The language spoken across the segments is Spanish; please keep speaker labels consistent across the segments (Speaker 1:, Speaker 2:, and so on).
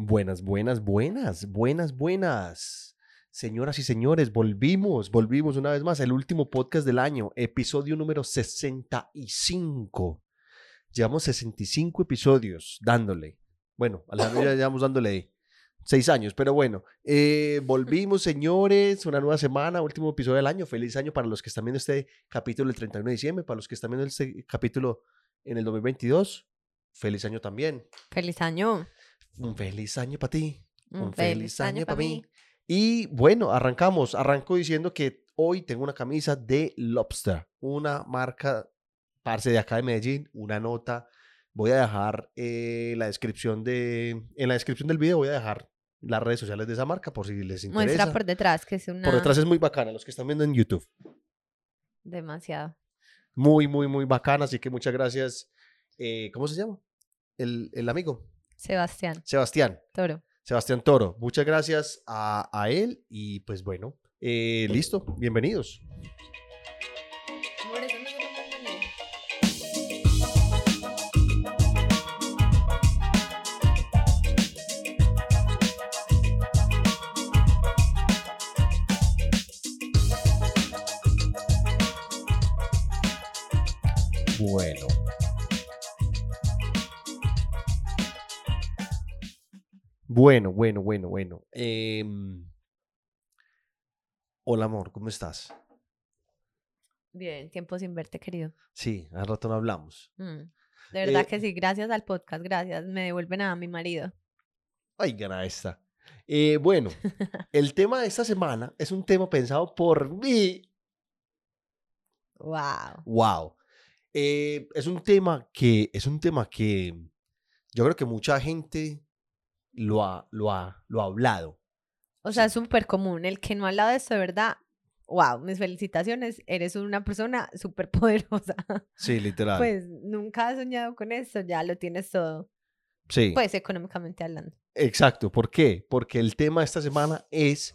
Speaker 1: Buenas, buenas, buenas, buenas, buenas. Señoras y señores, volvimos, volvimos una vez más, el último podcast del año, episodio número 65. Llevamos 65 episodios dándole. Bueno, Alejandro ya llevamos dándole seis años, pero bueno, eh, volvimos, señores, una nueva semana, último episodio del año. Feliz año para los que están viendo este capítulo el 31 de diciembre, para los que están viendo este capítulo en el 2022. Feliz año también.
Speaker 2: Feliz año.
Speaker 1: Un feliz año para ti.
Speaker 2: Un feliz año
Speaker 1: pa'
Speaker 2: para mí.
Speaker 1: Y bueno, arrancamos. Arranco diciendo que hoy tengo una camisa de Lobster, una marca, parce de acá de Medellín, una nota. Voy a dejar eh, la descripción de, en la descripción del video voy a dejar las redes sociales de esa marca por si les interesa.
Speaker 2: Muestra por detrás, que es una...
Speaker 1: Por detrás es muy bacana, los que están viendo en YouTube.
Speaker 2: Demasiado.
Speaker 1: Muy, muy, muy bacana, así que muchas gracias. Eh, ¿Cómo se llama? El, el amigo,
Speaker 2: Sebastián
Speaker 1: Sebastián.
Speaker 2: Toro.
Speaker 1: Sebastián Toro, muchas gracias a, a él y pues bueno, eh, listo, bienvenidos. Bueno, bueno, bueno, bueno. Em, hola amor, ¿cómo estás?
Speaker 2: Bien, tiempo sin verte, querido.
Speaker 1: Sí, hace rato no hablamos.
Speaker 2: Mm. De verdad
Speaker 1: Eh,
Speaker 2: que sí, gracias al podcast, gracias. Me devuelven a mi marido.
Speaker 1: Ay, gana esta. Eh, bueno, el tema de esta semana es un tema pensado por mí.
Speaker 2: Wow.
Speaker 1: Wow. Eh, es un tema que es un tema que yo creo que mucha gente lo ha, lo ha, lo ha hablado.
Speaker 2: O sea, es súper común. El que no ha hablado de esto, de verdad, wow, mis felicitaciones. Eres una persona súper poderosa.
Speaker 1: Sí, literal.
Speaker 2: Pues nunca has soñado con esto, ya lo tienes todo.
Speaker 1: sí.
Speaker 2: Pues económicamente hablando.
Speaker 1: Exacto. ¿Por qué? Porque el tema de esta semana es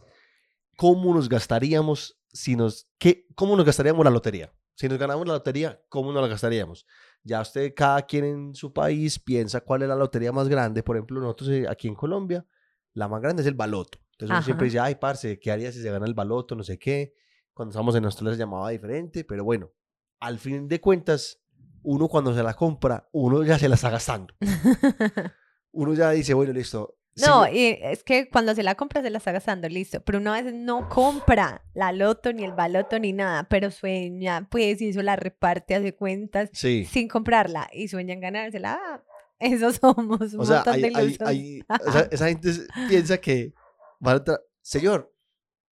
Speaker 1: cómo nos gastaríamos si nos, qué, cómo nos gastaríamos la lotería. Si nos ganamos la lotería, ¿cómo nos la gastaríamos? Ya usted, cada quien en su país piensa cuál es la lotería más grande. Por ejemplo, nosotros eh, aquí en Colombia, la más grande es el baloto. Entonces uno siempre
Speaker 2: Ajá.
Speaker 1: dice, ay, parce, ¿qué haría si se gana el baloto? No sé qué. Cuando estábamos en Australia se llamaba diferente, pero bueno, al fin de cuentas, uno cuando se la compra, uno ya se la está gastando. Uno ya dice, bueno, listo.
Speaker 2: No,
Speaker 1: sí,
Speaker 2: y es que cuando se la compra se la está gastando, listo. Pero uno a veces no compra la loto, ni el baloto, ni nada, pero sueña, pues, y eso la reparte, hace cuentas,
Speaker 1: sí.
Speaker 2: sin comprarla, y sueñan ganársela. Ah, eso somos, un
Speaker 1: O sea,
Speaker 2: montón
Speaker 1: hay-
Speaker 2: de
Speaker 1: hay- o sea, esa gente piensa que van a entrar, señor,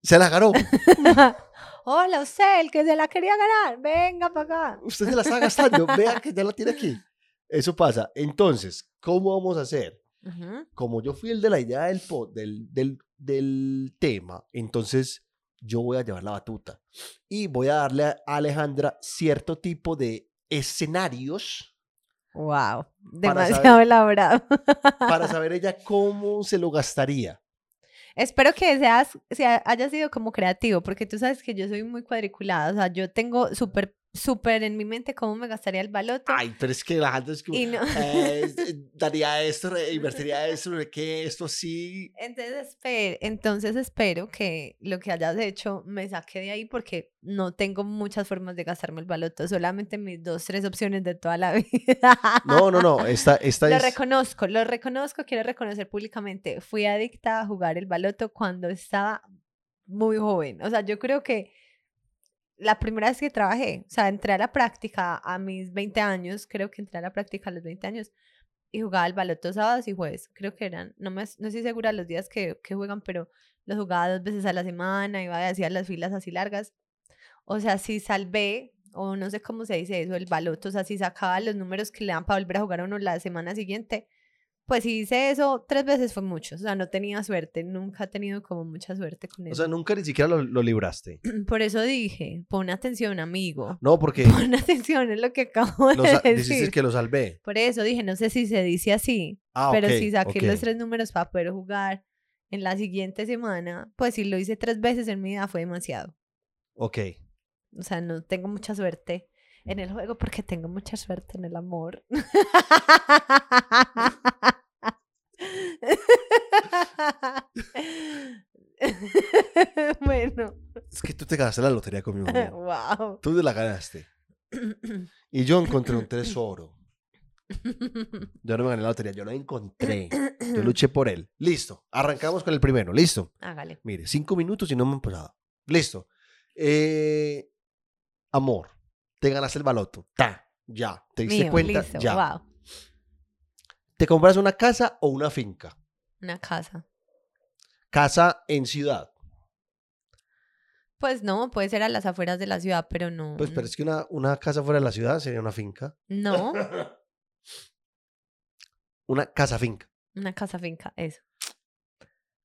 Speaker 1: se la ganó,
Speaker 2: Hola, usted, el que se la quería ganar, venga para acá.
Speaker 1: usted se la está gastando, vea que ya la tiene aquí. Eso pasa. Entonces, ¿cómo vamos a hacer?
Speaker 2: Ujú.
Speaker 1: Como yo fui el de la idea del, del, del, del tema, entonces yo voy a llevar la batuta y voy a darle a Alejandra cierto tipo de escenarios
Speaker 2: Wow,
Speaker 1: Para
Speaker 2: demasiado
Speaker 1: saber-
Speaker 2: elaborado.
Speaker 1: para saber ella cómo se lo gastaría.
Speaker 2: Espero que seas, sea, haya sido como creativo, porque tú sabes que yo soy muy cuadriculada, o sea, yo tengo súper, súper en mi mente cómo me gastaría el baloto.
Speaker 1: Ay, pero es que Alejandra es como,
Speaker 2: Y no.
Speaker 1: eh, eh, daría esto, invertiría esto, que esto sí.
Speaker 2: Entonces, espe- entonces espero que lo que hayas hecho me saque de ahí porque no tengo muchas formas de gastarme el baloto, solamente mis dos, tres opciones de toda la vida.
Speaker 1: No, no, no, esta, esta
Speaker 2: Lo
Speaker 1: es...
Speaker 2: reconozco, lo reconozco, quiero reconocer públicamente. Fui adicta a jugar el baloto cuando estaba muy joven. O sea, yo creo que la primera vez que trabajé, o sea, entré a la práctica a mis 20 años, creo que entré a la práctica a los 20 años y jugaba el baloto sábados y jueves. Creo que eran, no, me, no estoy segura los días que, juegan, pero los jugaba dos veces a la semana, iba y hacía las filas así largas. O sea, si salvé, o no sé cómo se dice eso, el baloto, o sea, si sacaba los números que le dan para volver a jugar a uno la semana siguiente, pues si hice eso tres veces fue mucho. O sea, no tenía suerte, nunca he tenido como mucha suerte con
Speaker 1: O
Speaker 2: eso.
Speaker 1: sea, nunca ni siquiera lo, lo libraste.
Speaker 2: Por eso dije, pon atención, amigo.
Speaker 1: No, porque
Speaker 2: Pon atención, es lo que acabo de decir.
Speaker 1: dijiste que lo salvé.
Speaker 2: Por eso dije, no sé si se dice así,
Speaker 1: Ah,
Speaker 2: pero si saqué los tres números para poder jugar en la siguiente semana, pues si lo hice tres veces en mi vida fue demasiado.
Speaker 1: Ok.
Speaker 2: O sea, no tengo mucha suerte en el juego porque tengo mucha suerte en el amor. bueno.
Speaker 1: Es que tú te ganaste la lotería conmigo.
Speaker 2: wow.
Speaker 1: Tú te la ganaste. Y yo encontré un tesoro. Yo no me gané la lotería, yo lo encontré. Yo luché por él. Listo. Arrancamos con el primero. Listo.
Speaker 2: Hágale.
Speaker 1: Mire, cinco minutos y no me han pasado. Listo. Eh, amor te ganaste el baloto. Ta. Ya. ¿Te diste
Speaker 2: Mío,
Speaker 1: cuenta?
Speaker 2: listo.
Speaker 1: Ya.
Speaker 2: Wow.
Speaker 1: ¿Te compras una casa o una finca?
Speaker 2: Una casa.
Speaker 1: Casa en ciudad.
Speaker 2: Pues no, puede ser a las afueras de la ciudad, pero no.
Speaker 1: Pues, pero es que una, una casa fuera de la ciudad sería una finca.
Speaker 2: No,
Speaker 1: Una casa finca.
Speaker 2: una casa finca, eso.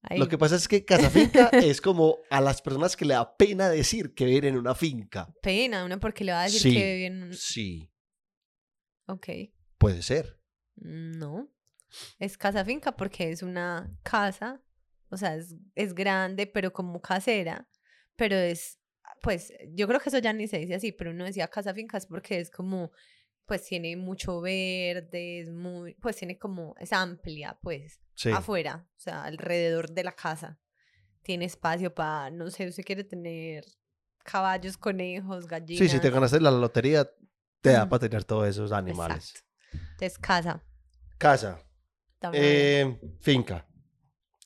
Speaker 2: Ahí.
Speaker 1: Lo que pasa es que casa finca es como a las personas que le da pena decir que viven en una finca.
Speaker 2: Pena, uno porque le va a decir
Speaker 1: Sí.
Speaker 2: que vive en un...
Speaker 1: Sí,
Speaker 2: Ok.
Speaker 1: puede ser.
Speaker 2: No. Es casa finca porque es una casa, o sea, es, es grande, pero como casera, pero es, pues, yo creo que eso ya ni se dice así, pero uno decía casa finca es porque es como, pues tiene mucho verde, es muy, pues tiene como, es amplia, pues,
Speaker 1: Sí.
Speaker 2: afuera, o sea, alrededor de la casa. Tiene espacio para, no sé, usted quiere tener caballos, conejos, gallinas.
Speaker 1: Sí, si te ganaste la lotería, te da
Speaker 2: Mm.
Speaker 1: para tener todos esos animales.
Speaker 2: Exacto. Entonces, casa.
Speaker 1: Casa. Eh, finca.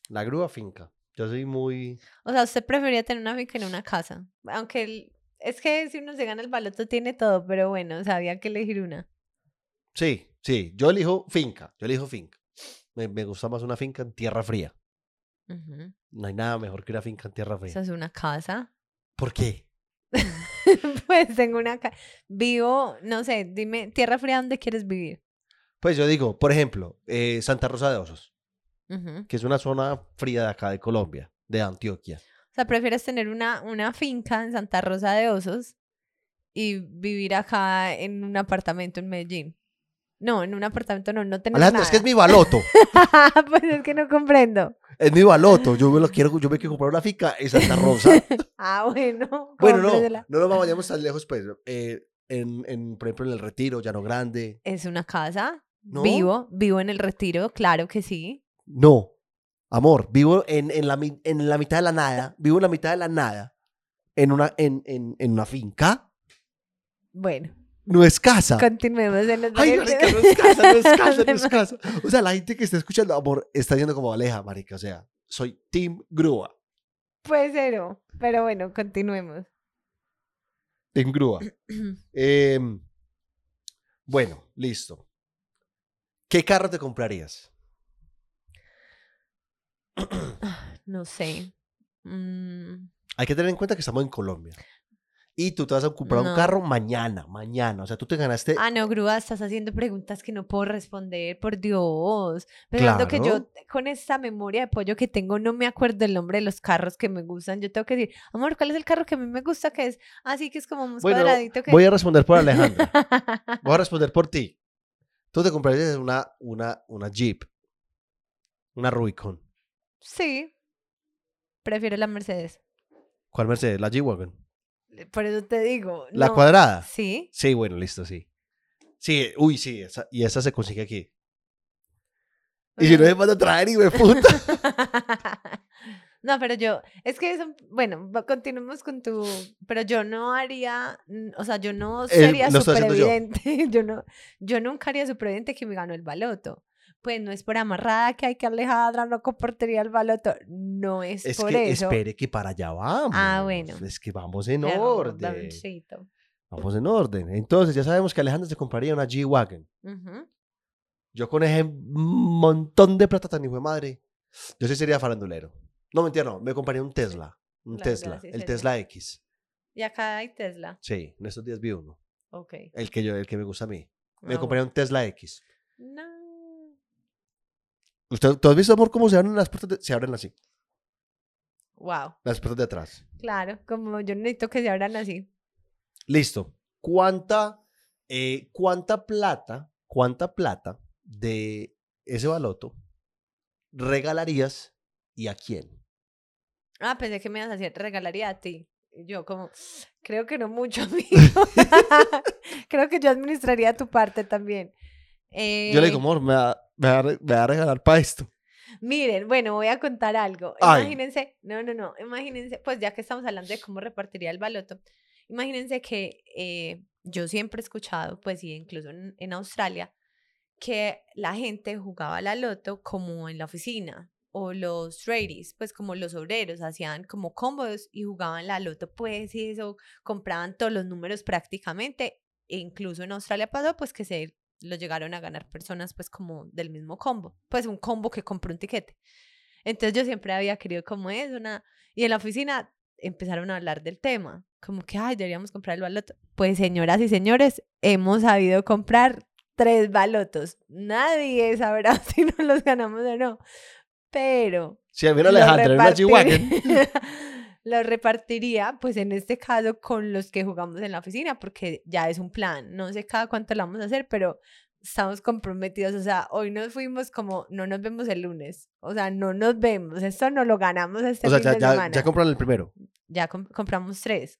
Speaker 1: La grúa finca. Yo soy muy...
Speaker 2: O sea, usted prefería tener una finca en una casa. Aunque el- es que si uno se gana el baloto tiene todo, pero bueno, sabía que elegir una.
Speaker 1: Sí, sí. Yo elijo finca. Yo elijo finca. Me, me gusta más una finca en tierra fría. No hay nada mejor que una finca en tierra fría.
Speaker 2: es una casa.
Speaker 1: ¿Por qué?
Speaker 2: pues tengo una casa. Vivo, no sé, dime, tierra fría, ¿dónde quieres vivir?
Speaker 1: Pues yo digo, por ejemplo, eh, Santa Rosa de Osos, que es una zona fría de acá de Colombia, de Antioquia.
Speaker 2: Sea, prefieres tener una, una finca en Santa Rosa de Osos y vivir acá en un apartamento en Medellín. No, en un apartamento no, no tener
Speaker 1: Alejandra, es que es
Speaker 2: nada.
Speaker 1: mi baloto.
Speaker 2: pues es que no comprendo.
Speaker 1: Es mi baloto. Yo me lo quiero, yo me quiero comprar una finca en Santa Rosa.
Speaker 2: Ah, bueno.
Speaker 1: bueno, no, no nos vayamos tan lejos, pues. eh, en, en, por ejemplo, en el Retiro, Llano Grande.
Speaker 2: Es una casa.
Speaker 1: ¿No?
Speaker 2: Vivo, vivo en el retiro, claro que sí.
Speaker 1: No, amor, vivo en, en, la, en la mitad de la nada. Vivo en la mitad de la nada. En una, en, en, en una finca.
Speaker 2: Bueno,
Speaker 1: No es casa.
Speaker 2: continuemos en los
Speaker 1: Ay, marica, no es casa, no es casa, no es casa. O sea, la gente que está escuchando, amor, está yendo como Aleja, marica. O sea, soy Team Grúa.
Speaker 2: Puede ser, no, pero bueno, continuemos.
Speaker 1: Team Grúa. Em, bueno, listo. ¿Qué carro te comprarías?
Speaker 2: No sé. Mm,
Speaker 1: Hay que tener en cuenta que estamos en Colombia. Y tú te vas a comprar un carro mañana, mañana. O sea, tú te ganaste.
Speaker 2: Ah, no, Grúa, estás haciendo preguntas que no puedo responder, por Dios. Pensando que yo,
Speaker 1: Claro.
Speaker 2: con esta memoria de pollo que tengo, no me acuerdo el nombre de los carros que me gustan. Yo tengo que decir, amor, ¿cuál es el carro que a mí me gusta? Que es así, que es como más
Speaker 1: Bueno,
Speaker 2: cuadradito. Que...
Speaker 1: voy a responder por Alejandra. Voy a responder por ti. Tú te comprarías una, una, una Jeep. Una Rubicon.
Speaker 2: Sí, prefiero la Mercedes.
Speaker 1: ¿Cuál Mercedes? La G-Wagon.
Speaker 2: Por eso te digo.
Speaker 1: ¿La
Speaker 2: no-
Speaker 1: cuadrada?
Speaker 2: Sí.
Speaker 1: Sí, bueno, listo, sí. Sí, uy, sí, esa, y esa se consigue aquí. Y si no me manda a traer, y me puta.
Speaker 2: No, pero yo, es que eso, bueno, continuemos con tu, pero yo no haría, o sea, yo no sería súper
Speaker 1: haciendo yo.
Speaker 2: evidente, yo no, yo nunca haría súper evidente que me ganó el baloto. Pues no es por amarrada que hay que Alejandra no compartiría el baloto, no es,
Speaker 1: Es
Speaker 2: por
Speaker 1: que
Speaker 2: eso.
Speaker 1: espere que para allá vamos.
Speaker 2: Ah, bueno.
Speaker 1: Es que vamos en orden. Vamos en orden. Entonces, ya sabemos que Alejandra se compraría una G-Wagon. Yo con ese montón de plata tan hijo de madre, yo sí sería farandulero. No, mentira, no. Me compraría un Tesla. Un
Speaker 2: La
Speaker 1: Tesla. el. Tesla X.
Speaker 2: Y acá hay Tesla.
Speaker 1: Sí, en estos días vi uno.
Speaker 2: Ok.
Speaker 1: El que, yo, el que me gusta a mí. Me
Speaker 2: Ah,
Speaker 1: compraría un Tesla X.
Speaker 2: No.
Speaker 1: ¿Usted, ¿Tú has visto, amor, cómo se abren las puertas? de- se abren así.
Speaker 2: Wow.
Speaker 1: Las puertas de atrás.
Speaker 2: Claro, como yo necesito que se abran así.
Speaker 1: Listo. ¿Cuánta, eh, cuánta plata, cuánta plata de ese baloto regalarías y a quién?
Speaker 2: Ah, pensé que me ibas a decir, regalaría a ti. Yo como, creo que no mucho, amigo. creo que yo administraría tu parte también.
Speaker 1: Yo le digo,
Speaker 2: Eh,
Speaker 1: amor, me va, me va me va a regalar para esto.
Speaker 2: Miren, bueno, voy a contar algo.
Speaker 1: Ay.
Speaker 2: Imagínense, no, no, no, imagínense, pues ya que estamos hablando de cómo repartiría el baloto, imagínense que eh, yo siempre he escuchado, pues y incluso en, en Australia, que la gente jugaba la loto como en la oficina o los tradies, pues como los obreros, hacían como combos y jugaban la loto, pues y eso, compraban todos los números prácticamente, e incluso en Australia pasó pues que se lo llegaron a ganar personas pues como del mismo combo, pues un combo que compró un tiquete. Entonces yo siempre había querido como eso, una... y en la oficina empezaron a hablar del tema, como que, ay, deberíamos comprar el baloto. Pues señoras y señores, hemos sabido comprar tres balotos. Nadie sabrá si nos los ganamos o no, pero
Speaker 1: Si a mí no
Speaker 2: lo
Speaker 1: Alejandra en una G-Wagon.
Speaker 2: repartir- lo repartiría, pues en este caso, con los que jugamos en la oficina, porque ya es un plan. No sé cada cuánto lo vamos a hacer, pero estamos comprometidos. O sea, hoy nos fuimos como, no nos vemos el lunes. O sea, no nos vemos. Esto no lo ganamos este
Speaker 1: O sea,
Speaker 2: fin
Speaker 1: ya,
Speaker 2: de
Speaker 1: ya,
Speaker 2: semana.
Speaker 1: ya compraron el primero.
Speaker 2: Ya com- compramos tres.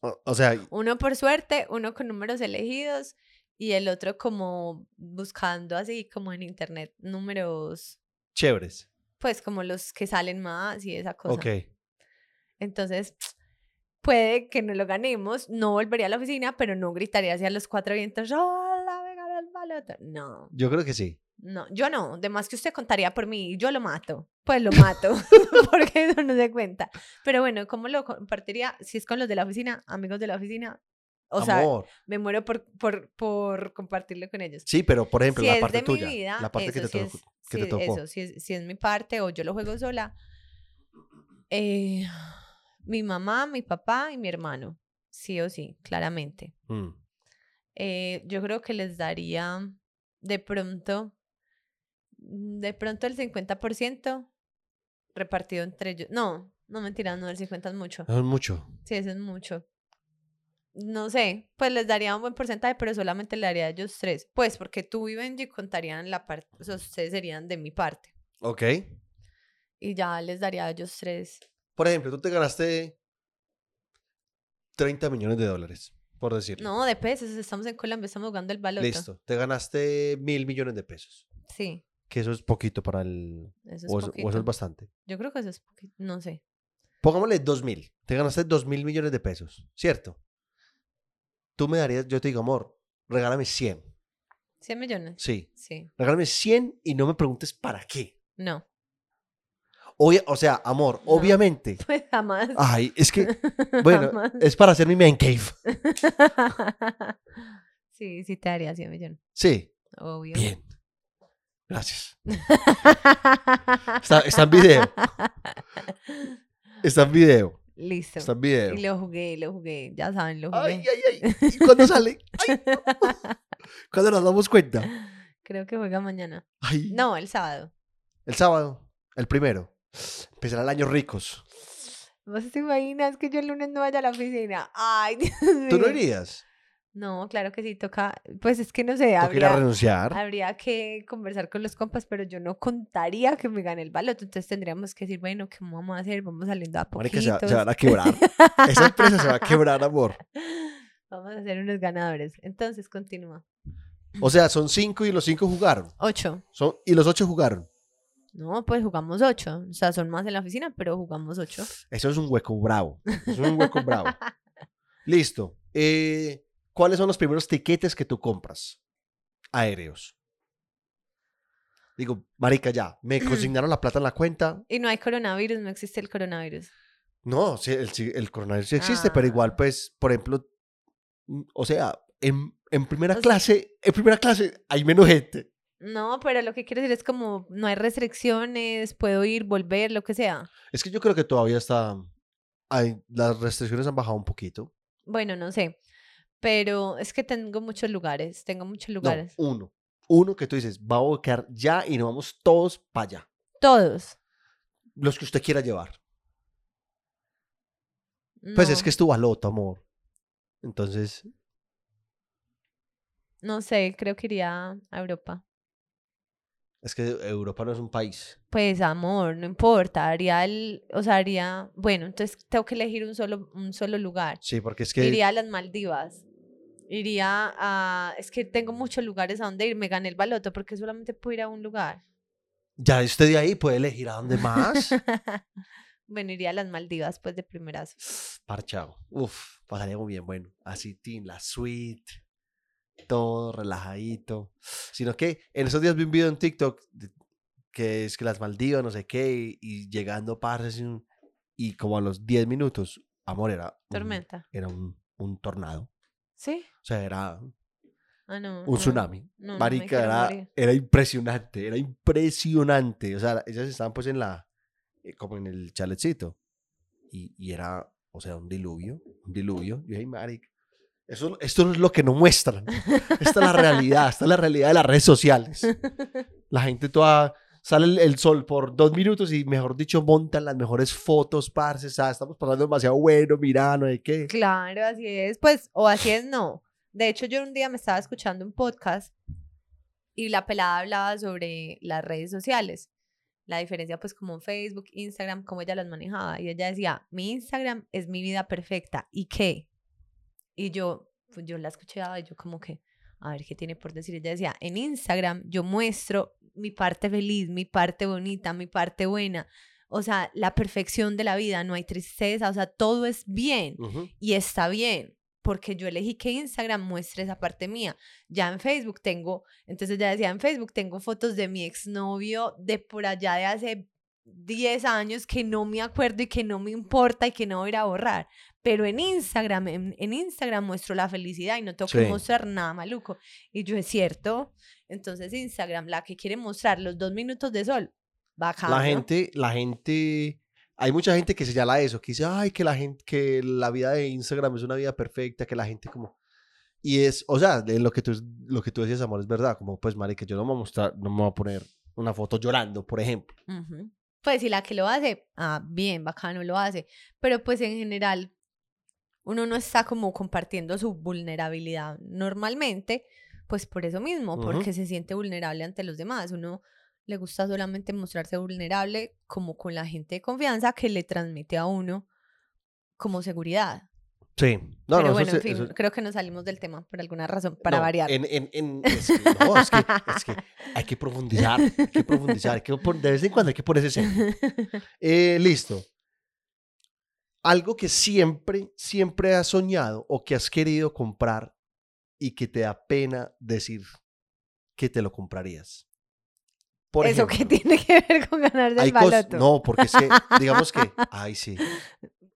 Speaker 1: O, o sea,
Speaker 2: Uno por suerte, uno con números elegidos y el otro como buscando así como en internet números,
Speaker 1: chéveres.
Speaker 2: pues como los que salen más y esa cosa.
Speaker 1: Ok.
Speaker 2: Entonces, puede que no lo ganemos, no volvería a la oficina, pero no gritaría hacia los cuatro vientos, ¡Hola, me gané el baloto! No,
Speaker 1: Yo creo que sí.
Speaker 2: no, yo no. Además que usted contaría por mí, yo lo mato. Pues lo mato, porque eso no se cuenta. Pero bueno, ¿cómo lo compartiría? Si es con los de la oficina, amigos de la oficina, o sea,
Speaker 1: Amor.
Speaker 2: me muero por, por, por compartirlo con ellos.
Speaker 1: Sí, pero por ejemplo,
Speaker 2: si
Speaker 1: la parte
Speaker 2: de
Speaker 1: tuya.
Speaker 2: mi vida,
Speaker 1: la parte que, te,
Speaker 2: es-
Speaker 1: que te
Speaker 2: sí,
Speaker 1: tocó.
Speaker 2: Eso, si es, si es mi parte o yo lo juego sola, eh, mi mamá, mi papá y mi hermano, sí o sí, claramente.
Speaker 1: Mm.
Speaker 2: Eh, yo creo que les daría de pronto, mm, de pronto el 50% repartido entre ellos. No, no mentira, no, el 50 es mucho.
Speaker 1: Es mucho.
Speaker 2: Sí, eso es mucho. No sé, pues les daría un buen porcentaje, pero solamente le daría a ellos tres. Pues porque tú y Benji contarían la parte, o sea, ustedes serían de mi parte.
Speaker 1: Ok.
Speaker 2: Y ya les daría a ellos tres.
Speaker 1: Por ejemplo, tú te ganaste 30 millones de dólares, por decirlo.
Speaker 2: No, de pesos, estamos en Colombia, estamos jugando el baloto.
Speaker 1: Listo. Te ganaste mil millones de pesos.
Speaker 2: Sí,
Speaker 1: Que eso es poquito para el.
Speaker 2: eso es
Speaker 1: o
Speaker 2: poquito.
Speaker 1: eso es bastante.
Speaker 2: Yo creo que eso es poquito, no sé.
Speaker 1: Pongámosle dos mil. Te ganaste dos mil millones de pesos, ¿cierto? Tú me darías, yo te digo, amor, regálame 100.
Speaker 2: ¿100 millones?
Speaker 1: Sí.
Speaker 2: Sí.
Speaker 1: Regálame 100 y no me preguntes para qué.
Speaker 2: No,
Speaker 1: Obvia- o sea, amor,
Speaker 2: No.
Speaker 1: obviamente.
Speaker 2: pues jamás.
Speaker 1: Ay, es que, bueno,
Speaker 2: Jamás.
Speaker 1: es para hacer mi man cave.
Speaker 2: sí, sí te daría 100 millones,
Speaker 1: Sí.
Speaker 2: obvio.
Speaker 1: Bien. Gracias. Está, está en video. Está en video.
Speaker 2: Listo.
Speaker 1: Está en video.
Speaker 2: Y lo jugué, lo jugué, ya saben, lo jugué.
Speaker 1: Ay, ay, ay. ¿Y cuándo sale? Ay, no. ¿Cuándo nos damos cuenta?
Speaker 2: Creo que juega mañana.
Speaker 1: Ay.
Speaker 2: No, el sábado.
Speaker 1: El sábado, el primero. Empezará el año ricos.
Speaker 2: ¿Vos te imaginas que yo el lunes no vaya a la oficina? Ay, Dios
Speaker 1: ¿Tú no
Speaker 2: mío.
Speaker 1: irías?
Speaker 2: No, claro que sí, toca. Pues es que no sé,
Speaker 1: ¿Tú quieres
Speaker 2: habría,
Speaker 1: renunciar?
Speaker 2: habría que conversar con los compas, pero yo no contaría que me gane el baloto. Entonces tendríamos que decir, bueno, ¿qué vamos a hacer? Vamos saliendo a
Speaker 1: Marica,
Speaker 2: poquitos.
Speaker 1: se, va- se van a quebrar. Esa empresa se va a quebrar, amor.
Speaker 2: Vamos a ser unos ganadores. Entonces, continúa.
Speaker 1: O sea, son cinco y los cinco jugaron.
Speaker 2: Ocho.
Speaker 1: Son, y los ocho jugaron.
Speaker 2: No, pues jugamos ocho. O sea, son más en la oficina, pero jugamos ocho.
Speaker 1: Eso es un hueco bravo. Eso es un hueco bravo. Listo. Eh, ¿Cuáles son los primeros tiquetes que tú compras? Aéreos. Digo, marica, ya. Me consignaron la plata en la cuenta.
Speaker 2: Y no hay coronavirus, no existe el coronavirus.
Speaker 1: No, sí, el, coronavirus sí existe, pero
Speaker 2: Ah.
Speaker 1: igual, pues, por ejemplo, mm, o sea, en, en primera
Speaker 2: O sea-
Speaker 1: clase, en primera clase hay menos gente.
Speaker 2: No, pero lo que quiero decir es como no hay restricciones, puedo ir, volver, lo que sea.
Speaker 1: Es que yo creo que todavía está. Hay, las restricciones han bajado un poquito.
Speaker 2: Bueno, no sé. Pero es que tengo muchos lugares, tengo muchos
Speaker 1: No,
Speaker 2: lugares.
Speaker 1: uno. Uno que tú dices, vamos a quedar ya y nos vamos todos para allá.
Speaker 2: Todos.
Speaker 1: Los que usted quiera llevar. Pues es que es tu baloto, amor. Entonces,
Speaker 2: No sé, creo que iría a Europa.
Speaker 1: Es que Europa no es un país.
Speaker 2: Pues amor, no importa, haría el, o sea, haría, bueno, entonces tengo que elegir un solo, un solo lugar.
Speaker 1: Sí, porque es que.
Speaker 2: Iría a las Maldivas. Iría a, es que tengo muchos lugares a donde ir, me gané el baloto porque solamente puedo ir a un lugar.
Speaker 1: Ya usted de ahí puede elegir a dónde más.
Speaker 2: bueno, iría a las Maldivas, pues de primeras.
Speaker 1: Parchado. Uf, pasaría muy bien. Bueno, así, team, la suite, todo relajadito. Sino que en esos días vi un video en TikTok de- que es que las Maldivas, no sé qué, y, y llegando parce, y, y como a los 10 minutos, amor, era un,
Speaker 2: Tormenta.
Speaker 1: era un, un tornado.
Speaker 2: ¿Sí?
Speaker 1: O sea, era
Speaker 2: Ah, no.
Speaker 1: un
Speaker 2: no,
Speaker 1: tsunami.
Speaker 2: no,
Speaker 1: Marica, era, era impresionante, era impresionante. O sea, ellas estaban pues en la, eh, como en el chaletcito. Y, y era, o sea, un diluvio, un diluvio. Y yo, ay, marica, eso, esto es lo que no muestran. Esta es la realidad, esta es la realidad de las redes sociales. La gente toda, sale el, sol por dos minutos y, mejor dicho, montan las mejores fotos, parce. Sea, estamos pasando demasiado bueno, mira, no hay qué.
Speaker 2: Claro, así es. Pues, o así es, no. De hecho, yo un día me estaba escuchando un podcast y la pelada hablaba sobre las redes sociales. La diferencia, pues, como Facebook, Instagram, cómo ella las manejaba. Y ella decía, mi Instagram es mi vida perfecta. ¿Y qué? Y yo, pues, yo la escuchaba y yo como que, a ver qué tiene por decir. Ella decía, en Instagram yo muestro mi parte feliz, mi parte bonita, mi parte buena. O sea, la perfección de la vida, no hay tristeza, o sea, todo es bien y está bien, porque yo elegí que Instagram muestre esa parte mía. Ya en Facebook tengo, entonces ya decía, en Facebook tengo fotos de mi exnovio de por allá de hace 10 años que no me acuerdo y que no me importa y que no voy a borrar. Pero en Instagram, en, en Instagram muestro la felicidad y no tengo que
Speaker 1: Sí.
Speaker 2: mostrar nada maluco. Y yo es cierto. Entonces Instagram, la que quiere mostrar los dos minutos de sol, bacano.
Speaker 1: La gente, la gente, hay mucha gente que señala eso, que dice, ay, que la gente, que la vida de Instagram es una vida perfecta, que la gente como, y es, o sea, de lo que tú, lo que tú decías, amor, es verdad, como, pues, marica, yo no me voy a mostrar, no me voy a poner una foto llorando, por ejemplo.
Speaker 2: Ujú. Pues si la que lo hace, ah, bien, bacano lo hace. Pero pues en general, uno no está como compartiendo su vulnerabilidad normalmente, pues por eso mismo, porque se siente vulnerable ante los demás. Uno le gusta solamente mostrarse vulnerable como con la gente de confianza que le transmite a uno como seguridad.
Speaker 1: Sí, no,
Speaker 2: Pero
Speaker 1: no,
Speaker 2: bueno,
Speaker 1: eso
Speaker 2: en fin,
Speaker 1: eso-
Speaker 2: creo que nos salimos del tema por alguna razón, para
Speaker 1: no,
Speaker 2: variar.
Speaker 1: En, en, en- es que, no, es que, es que hay que profundizar, hay que profundizar, hay que de vez en cuando hay que ponerse serio. Eh, listo. Algo que siempre, siempre has soñado o que has querido comprar y que te da pena decir que te lo comprarías. Por
Speaker 2: ¿Eso que
Speaker 1: ejemplo,
Speaker 2: tiene que ver con ganarse
Speaker 1: hay
Speaker 2: el
Speaker 1: cos-
Speaker 2: baloto?
Speaker 1: No, porque es que, digamos que, ay, sí.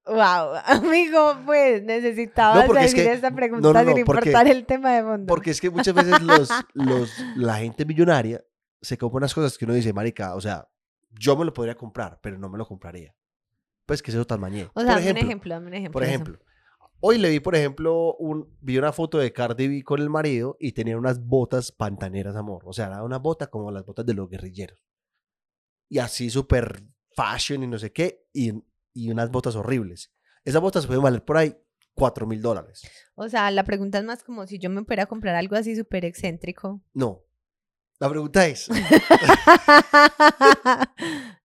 Speaker 2: Wow, amigo, pues necesitaba
Speaker 1: porque es que-
Speaker 2: esta
Speaker 1: no,
Speaker 2: pregunta
Speaker 1: no, no,
Speaker 2: sin
Speaker 1: porque-
Speaker 2: importar el tema de fondo.
Speaker 1: Porque es que muchas veces los, los, la gente millonaria se compra unas cosas que uno dice, marica, o sea, yo me lo podría comprar, pero no me lo compraría. Pues que eso tan mañé.
Speaker 2: o sea,
Speaker 1: por
Speaker 2: dame
Speaker 1: ejemplo,
Speaker 2: un ejemplo, dame un ejemplo.
Speaker 1: Por ejemplo, hoy le vi, por ejemplo, un, vi una foto de Cardi B con el marido y tenía unas botas pantaneras, amor. O sea, era una bota como las botas de los guerrilleros. Y así súper fashion y no sé qué, y, y unas botas horribles. Esas botas pueden valer por ahí 4 mil dólares.
Speaker 2: O sea, la pregunta es más como si yo me pudiera comprar algo así súper excéntrico.
Speaker 1: No. La pregunta es,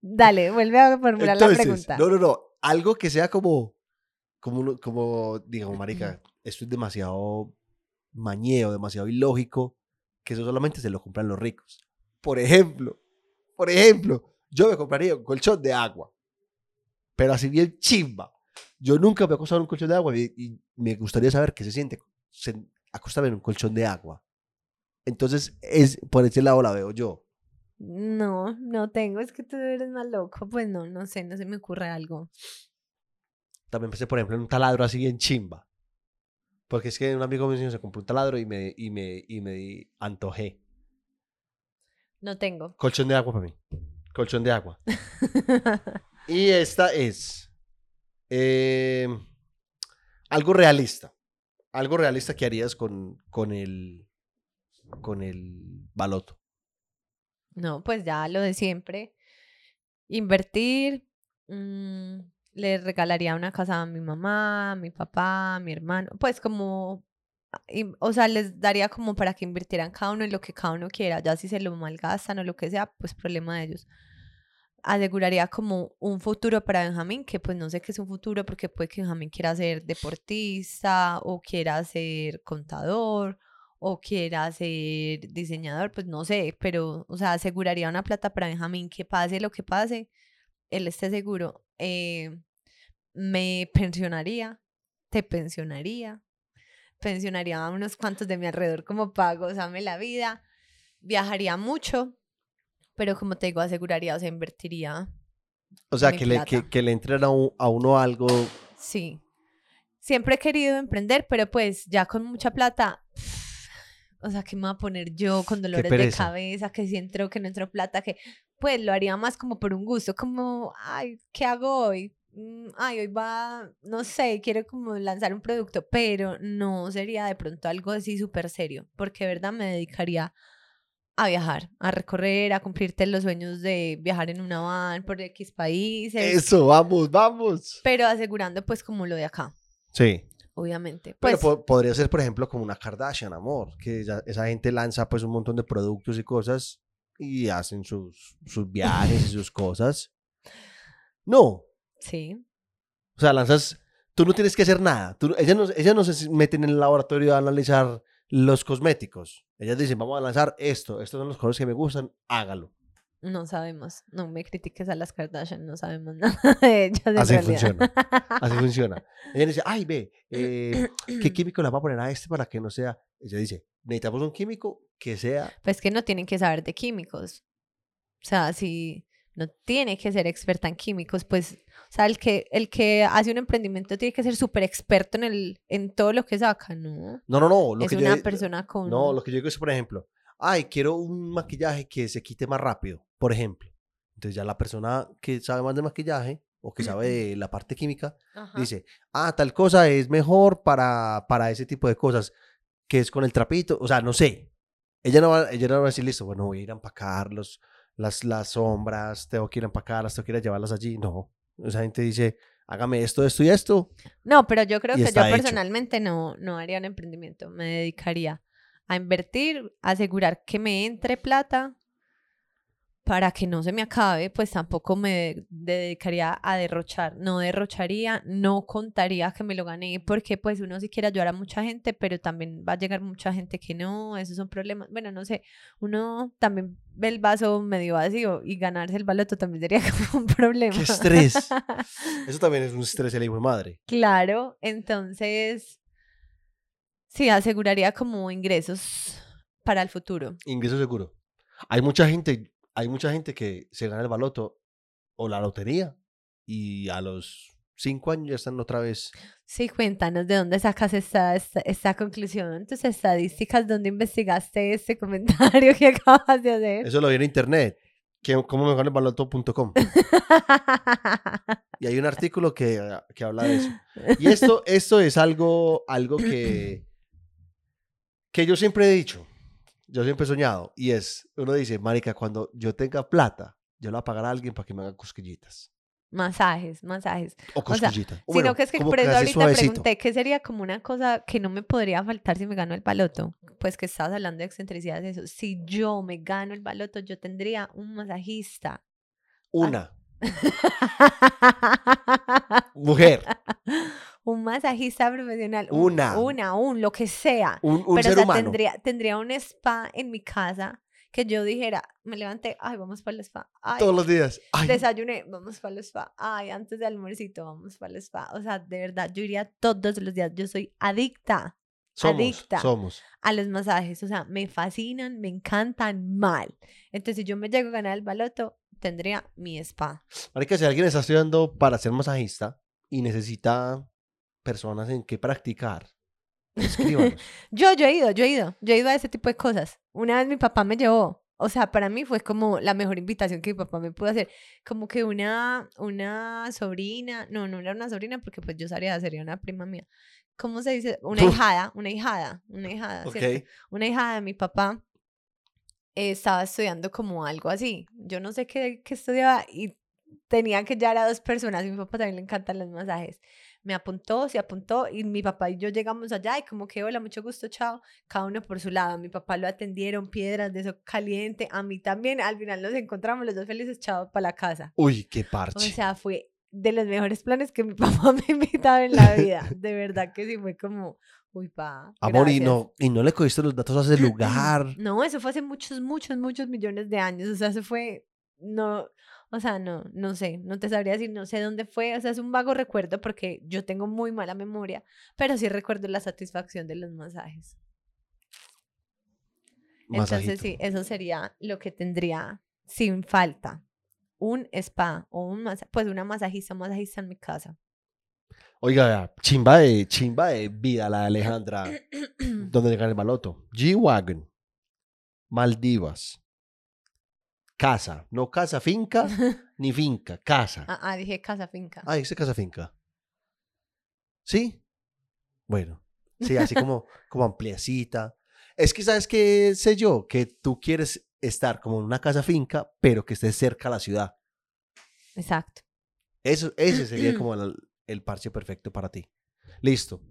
Speaker 2: Dale, vuelve a formular la
Speaker 1: entonces,
Speaker 2: pregunta.
Speaker 1: no, no, no, algo que sea como, como, como, digamos, marica, esto es demasiado mañeo, demasiado ilógico, que eso solamente se lo compran los ricos. Por ejemplo, por ejemplo, yo me compraría un colchón de agua, pero así bien chimba. Yo nunca me he acostado en un colchón de agua y, y me gustaría saber qué se siente sen- acostarme en un colchón de agua. Entonces, es, por ese lado la veo yo.
Speaker 2: No, no tengo, es que tú eres más loco. Pues no, no sé, no se me ocurre algo.
Speaker 1: También pensé, por ejemplo, en un taladro así bien chimba. Porque es que un amigo mío se compró un taladro y me, y me, y me antojé.
Speaker 2: No tengo.
Speaker 1: Colchón de agua para mí. Colchón de agua. Y esta es eh, algo realista. Algo realista que harías con, con el con el baloto.
Speaker 2: No, pues ya lo de siempre. Invertir. mm, le regalaría una casa a mi mamá, a mi papá, a mi hermano. Pues como, ah, o sea, les daría como para que invirtieran cada uno en lo que cada uno quiera. Ya si se lo malgastan o lo que sea, pues problema de ellos. Aseguraría como un futuro para Benjamín, que pues no sé qué es un futuro, porque puede que Benjamín quiera ser deportista o quiera ser contador o quiera ser diseñador, pues no sé, pero, o sea, aseguraría una plata para Benjamín, que pase lo que pase, él esté seguro. Eh, me pensionaría, te pensionaría, pensionaría a unos cuantos de mi alrededor como pago, gozarme la vida, viajaría mucho, pero como te digo, aseguraría, o sea, invertiría.
Speaker 1: O sea, que le, que le entren a, un- a uno algo.
Speaker 2: Sí. Siempre he querido emprender, pero pues ya con mucha plata, o sea, ¿qué me voy a poner yo con dolores de cabeza? Que si entro, que no entro plata, que pues lo haría más como por un gusto, como, ay, ¿qué hago hoy? Mm, Ay, hoy va, no sé, quiero como lanzar un producto, pero no sería de pronto algo así súper serio, porque de verdad me dedicaría a viajar, a recorrer, a cumplirte los sueños de viajar en una van por X países,
Speaker 1: Eso, vamos, vamos.
Speaker 2: pero asegurando pues como lo de acá
Speaker 1: Sí.
Speaker 2: Obviamente.
Speaker 1: Pero
Speaker 2: Pues,
Speaker 1: po- podría ser, por ejemplo, como una Kardashian, amor, que ya- esa gente lanza pues un montón de productos y cosas y hacen sus, sus viajes y sus cosas. No,
Speaker 2: sí.
Speaker 1: o sea, lanzas, tú no tienes que hacer nada. Tú, ellas, no, ellas no se meten en el laboratorio a analizar los cosméticos. Ellas dicen, vamos a lanzar esto, estos son los colores que me gustan, hágalo.
Speaker 2: No sabemos. No me critiques a las Kardashian, no sabemos nada de ellas. en
Speaker 1: Así
Speaker 2: realidad.
Speaker 1: funciona. Así funciona. Ella dice, ay, ve, eh, ¿qué químico le va a poner a este para que no sea? Ella dice, necesitamos un químico que sea
Speaker 2: Pues que no tienen que saber de químicos. O sea, si no tiene que ser experta en químicos, pues, o sea, el que, el que hace un emprendimiento tiene que ser súper experto en, el, en todo lo que saca, ¿no?
Speaker 1: No, no, no. Lo
Speaker 2: es
Speaker 1: que yo
Speaker 2: una
Speaker 1: di-
Speaker 2: persona con...
Speaker 1: No, lo que yo digo es, por ejemplo, ay, quiero un maquillaje que se quite más rápido, por ejemplo. Entonces ya la persona que sabe más de maquillaje o que sabe de la parte química
Speaker 2: Ajá.
Speaker 1: dice, ah, tal cosa es mejor para, para ese tipo de cosas, que es con el trapito, o sea, no sé. Ella no va, ella no va a decir, listo, bueno, voy a ir a empacar los, las, las sombras, tengo que ir a empacarlas, tengo que ir a llevarlas allí. No, esa gente dice, hágame esto, esto y esto.
Speaker 2: No, pero yo creo que yo
Speaker 1: hecho.
Speaker 2: personalmente no, no haría un emprendimiento. Me dedicaría a invertir, a asegurar que me entre plata para que no se me acabe, pues tampoco me dedicaría a derrochar. No derrocharía, no contaría que me lo gané, porque pues uno sí quiere ayudar a mucha gente, pero también va a llegar mucha gente que no, esos son problemas. Bueno, no sé, uno también ve el vaso medio vacío y ganarse el baloto también sería como un problema.
Speaker 1: ¡Qué estrés! Eso también es un estrés el hijo de madre.
Speaker 2: Claro, entonces sí, aseguraría como ingresos para el futuro.
Speaker 1: Ingreso seguro. Hay mucha gente, hay mucha gente que se gana el baloto o la lotería y a los cinco años ya están otra vez.
Speaker 2: Sí, cuéntanos de dónde sacas esta, esta, esta conclusión, tus estadísticas, dónde investigaste este comentario que acabas de hacer.
Speaker 1: Eso lo vi en internet. Que, ¿Cómo me gano el baloto.com? Y hay un artículo que, que habla de eso. Y esto, esto es algo, algo que, que yo siempre he dicho, yo siempre he soñado, y es, uno dice, marica, cuando yo tenga plata, yo le voy a pagar a alguien para que me haga cosquillitas.
Speaker 2: masajes, masajes.
Speaker 1: O
Speaker 2: sea,
Speaker 1: cosquillitas.
Speaker 2: Sino que es que por eso ahorita
Speaker 1: suavecito.
Speaker 2: pregunté qué sería como una cosa que no me podría faltar si me gano el baloto. Pues que estabas hablando de excentricidades, eso. Si yo me gano el baloto, yo tendría un masajista.
Speaker 1: Una, mujer,
Speaker 2: un masajista profesional. un-
Speaker 1: Una.
Speaker 2: Una, un, lo que sea.
Speaker 1: un, un
Speaker 2: Pero
Speaker 1: ser
Speaker 2: o sea,
Speaker 1: humano.
Speaker 2: tendría, tendría un spa en mi casa que yo dijera, me levanté, ay, vamos para el spa. Ay,
Speaker 1: Todos los días. Ay,
Speaker 2: desayuné, vamos para el spa. Ay, antes del almuercito, vamos para el spa. O sea, de verdad, yo iría todos los días. Yo soy adicta
Speaker 1: somos,
Speaker 2: adicta.
Speaker 1: somos.
Speaker 2: a los masajes. O sea, me fascinan, me encantan mal. Entonces, si yo me llego a ganar el baloto, tendría mi spa.
Speaker 1: Marica, si alguien está estudiando para ser masajista y necesita personas en que practicar, escríbanos.
Speaker 2: Yo, yo he ido, yo he ido, yo he ido a ese tipo de cosas. Una vez mi papá me llevó, o sea, para mí fue como la mejor invitación que mi papá me pudo hacer. Como que una, una sobrina, no, no era una sobrina porque pues yo sería, sería una prima mía. ¿Cómo se dice? Una
Speaker 1: Uf.
Speaker 2: hijada, una hijada, una hijada,
Speaker 1: ok.
Speaker 2: ¿cierto? Una hijada de mi papá eh, estaba estudiando como algo así. Yo no sé qué, qué estudiaba y tenía que llevar a dos personas y mi papá también le encantan los masajes. Me apuntó, se apuntó y mi papá y yo llegamos allá y como que hola, mucho gusto, chao, cada uno por su lado. A mi papá lo atendieron, piedras de eso caliente, a mí también. Al final nos encontramos los dos felices, chao, para la casa.
Speaker 1: Uy, qué
Speaker 2: O
Speaker 1: parche.
Speaker 2: sea, fue de los mejores planes que mi papá me ha invitado en la vida. De verdad que sí, fue como, uy, pa.
Speaker 1: Amor, y
Speaker 2: gracias".
Speaker 1: no, y no le cogiste los datos a ese lugar.
Speaker 2: No, eso fue hace muchos, muchos, muchos millones de años. O sea, eso fue, no, o sea, no, no sé, no te sabría decir, no sé dónde fue. O sea, es un vago recuerdo porque yo tengo muy mala memoria, pero sí recuerdo la satisfacción de los masajes. Entonces, sí, eso sería lo que tendría sin falta. Un spa o un masa pues una masajista, un masajista en mi casa.
Speaker 1: Oiga, chimba de, chimba de vida la de Alejandra. donde le gana el baloto. G-Wagon. Maldivas. Casa. No casa finca, ni finca. Casa.
Speaker 2: ah, ah, dije casa finca.
Speaker 1: Ah, dice casa finca. ¿Sí? Bueno. Sí, así como, como ampliacita. Es que, ¿sabes qué sé yo? Que tú quieres estar como en una casa finca, pero que esté cerca a la ciudad.
Speaker 2: Exacto.
Speaker 1: Eso, ese sería como el, el parche perfecto para ti. Listo.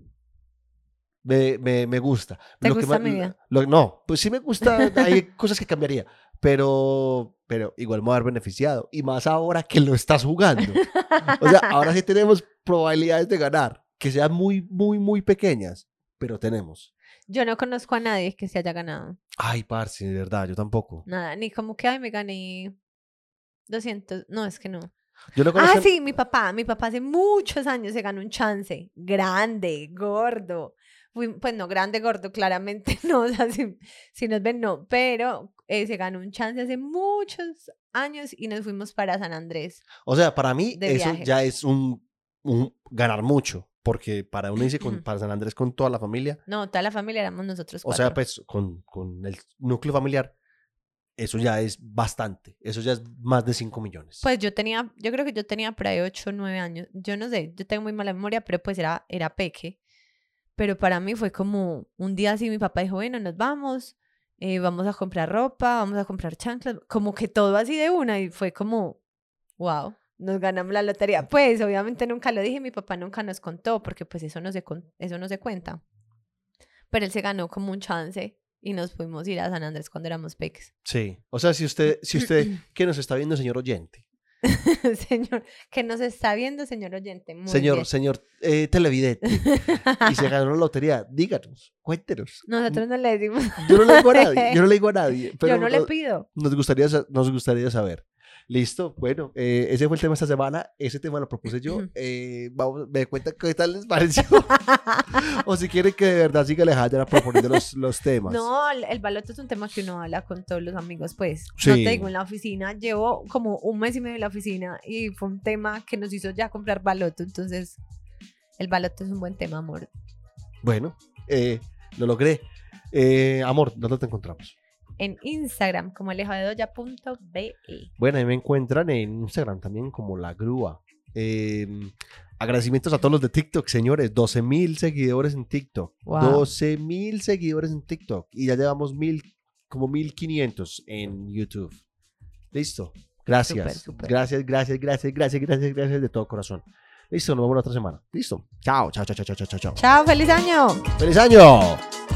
Speaker 1: Me, me, me gusta.
Speaker 2: ¿Te
Speaker 1: Lo que
Speaker 2: gusta
Speaker 1: ma-
Speaker 2: mi vida?
Speaker 1: lo- no, pues sí me gusta. Hay cosas que cambiaría. Pero, pero igual me voy a haber beneficiado. Y más ahora que lo estás jugando. O sea, ahora sí tenemos probabilidades de ganar. Que sean muy, muy, muy pequeñas. Pero tenemos.
Speaker 2: Yo no conozco a nadie que se haya ganado.
Speaker 1: Ay, parce, de verdad, yo tampoco.
Speaker 2: Nada, ni como que, ay, me gané 200. No, es que no.
Speaker 1: Yo no conozco.
Speaker 2: Ah, sí, mi papá. Mi papá hace muchos años se ganó un chance. Grande, gordo. Pues no, grande, gordo, claramente no. O sea, si, si nos ven, no. Pero eh, se ganó un chance hace muchos años y nos fuimos para San Andrés.
Speaker 1: O sea, para mí eso
Speaker 2: viaje.
Speaker 1: ya es un, un ganar mucho. Porque para uno dice con, para San Andrés con toda la familia.
Speaker 2: No, toda la familia éramos nosotros
Speaker 1: O
Speaker 2: cuatro.
Speaker 1: sea, pues con, con el núcleo familiar, eso ya es bastante. Eso ya es más de 5 millones.
Speaker 2: Pues yo tenía, yo creo que yo tenía por ahí 8 o 9 años. Yo no sé, yo tengo muy mala memoria, pero pues era, era peque. Pero para mí fue como un día así, mi papá dijo, bueno, nos vamos, eh, vamos a comprar ropa, vamos a comprar chanclas, como que todo así de una y fue como, wow, nos ganamos la lotería. Pues obviamente nunca lo dije, mi papá nunca nos contó porque pues eso no se, eso no se cuenta. Pero él se ganó como un chance y nos pudimos ir a San Andrés cuando éramos peques.
Speaker 1: sí. O sea, si usted, si usted que nos está viendo, señor oyente,
Speaker 2: señor, que nos está viendo, señor oyente. Muy
Speaker 1: señor,
Speaker 2: bien.
Speaker 1: señor eh, televidente, y se ganó la lotería, díganos, cuéntenos.
Speaker 2: Nosotros no le decimos.
Speaker 1: Yo no le digo a nadie, yo no le digo a nadie. Pero
Speaker 2: Yo no le pido.
Speaker 1: Nos gustaría, nos gustaría saber. Listo, bueno, eh, ese fue el tema esta semana. Ese tema lo propuse yo. Eh, vamos, me cuenta qué tal les pareció. o si quieren que de verdad siga Alejandra proponiendo los, los temas.
Speaker 2: No, el, baloto es un tema que uno habla con todos los amigos, pues. No
Speaker 1: Sí.
Speaker 2: te digo, en la oficina, llevo como un mes y medio en la oficina y fue un tema que nos hizo ya comprar baloto. Entonces, el baloto es un buen tema, amor.
Speaker 1: Bueno, eh, lo logré. Eh, amor, ¿dónde te encontramos?
Speaker 2: En Instagram, como alejadedoya.be.
Speaker 1: Bueno, ahí me encuentran en Instagram también como La Grúa. Eh, agradecimientos a todos los de TikTok, señores. 12 mil seguidores en TikTok.
Speaker 2: Wow.
Speaker 1: 12 mil seguidores en TikTok. Y ya llevamos mil, como 1500 en YouTube. Listo. Gracias.
Speaker 2: Súper, súper.
Speaker 1: Gracias, gracias, gracias, gracias, gracias, gracias de todo corazón. Listo, nos vemos la otra semana. Listo. Chao, chao, chao, chao, chao, chao, chao.
Speaker 2: ¡Chao! ¡Feliz año!
Speaker 1: ¡Feliz año!